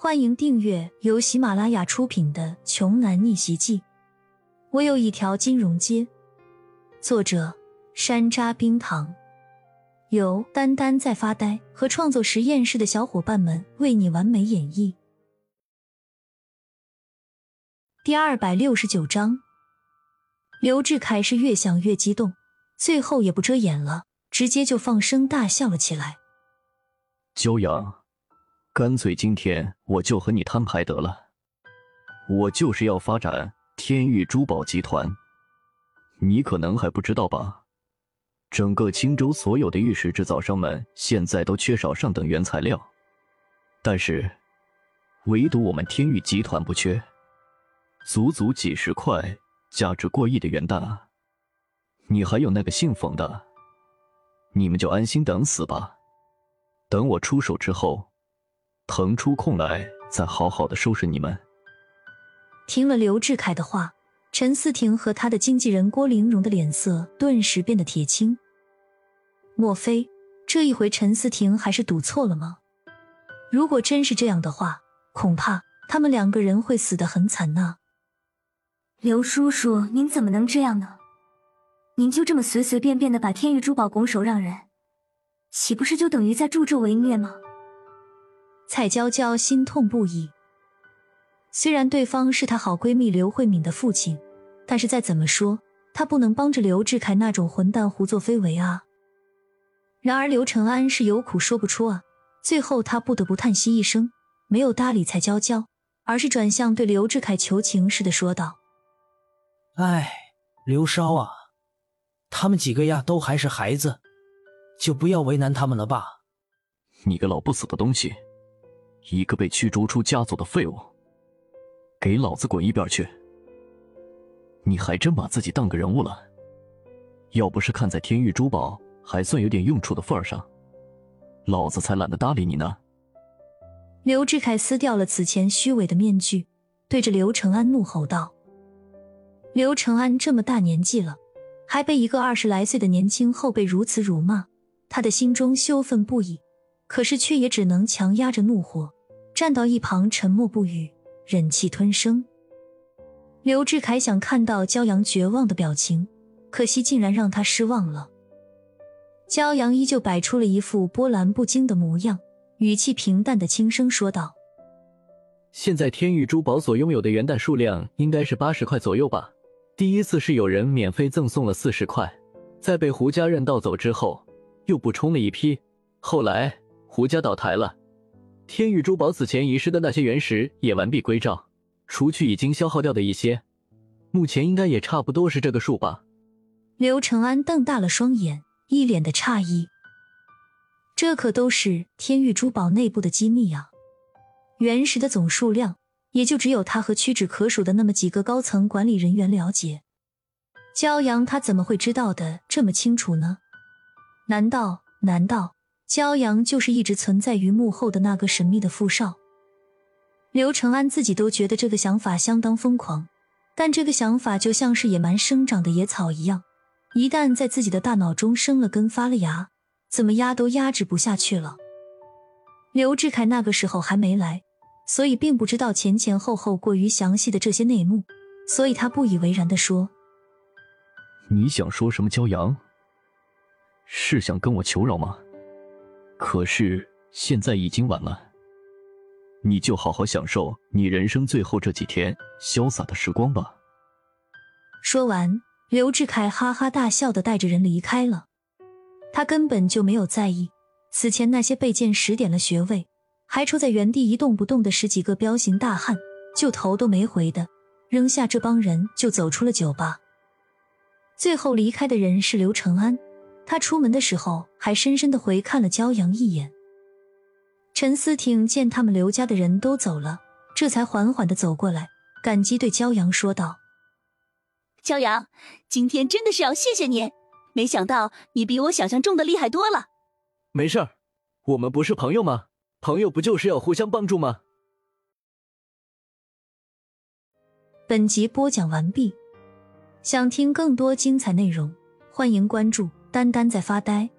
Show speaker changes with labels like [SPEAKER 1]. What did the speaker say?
[SPEAKER 1] 欢迎订阅由喜马拉雅出品的《穷男逆袭记》。我有一条金融街。作者：山楂冰糖，由丹丹在发呆和创作实验室的小伙伴们为你完美演绎。第二百六十九章，刘志凯是越想越激动，最后也不遮掩了，直接就放声大笑了起来。
[SPEAKER 2] 骄阳。干脆今天我就和你摊牌得了，我就是要发展天域珠宝集团。你可能还不知道吧？整个青州所有的玉石制造商们现在都缺少上等原材料，但是唯独我们天域集团不缺，足足几十块价值过亿的元蛋啊！你还有那个姓冯的，你们就安心等死吧。等我出手之后。腾出空来，再好好的收拾你们。
[SPEAKER 1] 听了刘志凯的话，陈思婷和他的经纪人郭玲蓉的脸色顿时变得铁青。莫非这一回陈思婷还是赌错了吗？如果真是这样的话，恐怕他们两个人会死得很惨呐。
[SPEAKER 3] 刘叔叔，您怎么能这样呢？您就这么随随便便的把天域珠宝拱手让人，岂不是就等于在助纣为虐吗？
[SPEAKER 1] 蔡娇娇心痛不已。虽然对方是她好闺蜜刘慧敏的父亲，但是再怎么说，她不能帮着刘志凯那种混蛋胡作非为啊。然而刘承安是有苦说不出啊，最后他不得不叹息一声，没有搭理蔡娇娇，而是转向对刘志凯求情似的说道：“
[SPEAKER 4] 哎，刘少啊，他们几个呀都还是孩子，就不要为难他们了吧。”
[SPEAKER 2] 你个老不死的东西！一个被驱逐出家族的废物，给老子滚一边去！你还真把自己当个人物了。要不是看在天域珠宝还算有点用处的份上，老子才懒得搭理你呢。
[SPEAKER 1] 刘志凯撕掉了此前虚伪的面具，对着刘承安怒吼道：“刘承安这么大年纪了，还被一个二十来岁的年轻后辈如此辱骂，他的心中羞愤不已，可是却也只能强压着怒火。”站到一旁，沉默不语，忍气吞声。刘志凯想看到骄阳绝望的表情，可惜竟然让他失望了。骄阳依旧摆出了一副波澜不惊的模样，语气平淡的轻声说道：“
[SPEAKER 5] 现在天域珠宝所拥有的元蛋数量应该是八十块左右吧？第一次是有人免费赠送了四十块，在被胡家人盗走之后，又补充了一批，后来胡家倒台了。”天域珠宝此前遗失的那些原石也完璧归赵，除去已经消耗掉的一些，目前应该也差不多是这个数吧。
[SPEAKER 1] 刘承安瞪大了双眼，一脸的诧异。这可都是天域珠宝内部的机密啊！原石的总数量，也就只有他和屈指可数的那么几个高层管理人员了解。骄阳他怎么会知道的这么清楚呢？难道？难道？骄阳就是一直存在于幕后的那个神秘的富少。刘承安自己都觉得这个想法相当疯狂，但这个想法就像是野蛮生长的野草一样，一旦在自己的大脑中生了根发了芽，怎么压都压制不下去了。刘志凯那个时候还没来，所以并不知道前前后后过于详细的这些内幕，所以他不以为然的说：“
[SPEAKER 2] 你想说什么？骄阳，是想跟我求饶吗？”可是现在已经晚了，你就好好享受你人生最后这几天潇洒的时光吧。
[SPEAKER 1] 说完，刘志凯哈哈大笑的带着人离开了。他根本就没有在意此前那些被剑使点了穴位，还杵在原地一动不动的十几个彪形大汉，就头都没回的扔下这帮人就走出了酒吧。最后离开的人是刘承安。他出门的时候，还深深的回看了骄阳一眼。陈思婷见他们刘家的人都走了，这才缓缓的走过来，感激对骄阳说道：“
[SPEAKER 6] 骄阳，今天真的是要谢谢你，没想到你比我想象中的厉害多了。”
[SPEAKER 5] 没事儿，我们不是朋友吗？朋友不就是要互相帮助吗？
[SPEAKER 1] 本集播讲完毕，想听更多精彩内容，欢迎关注。丹丹在发呆。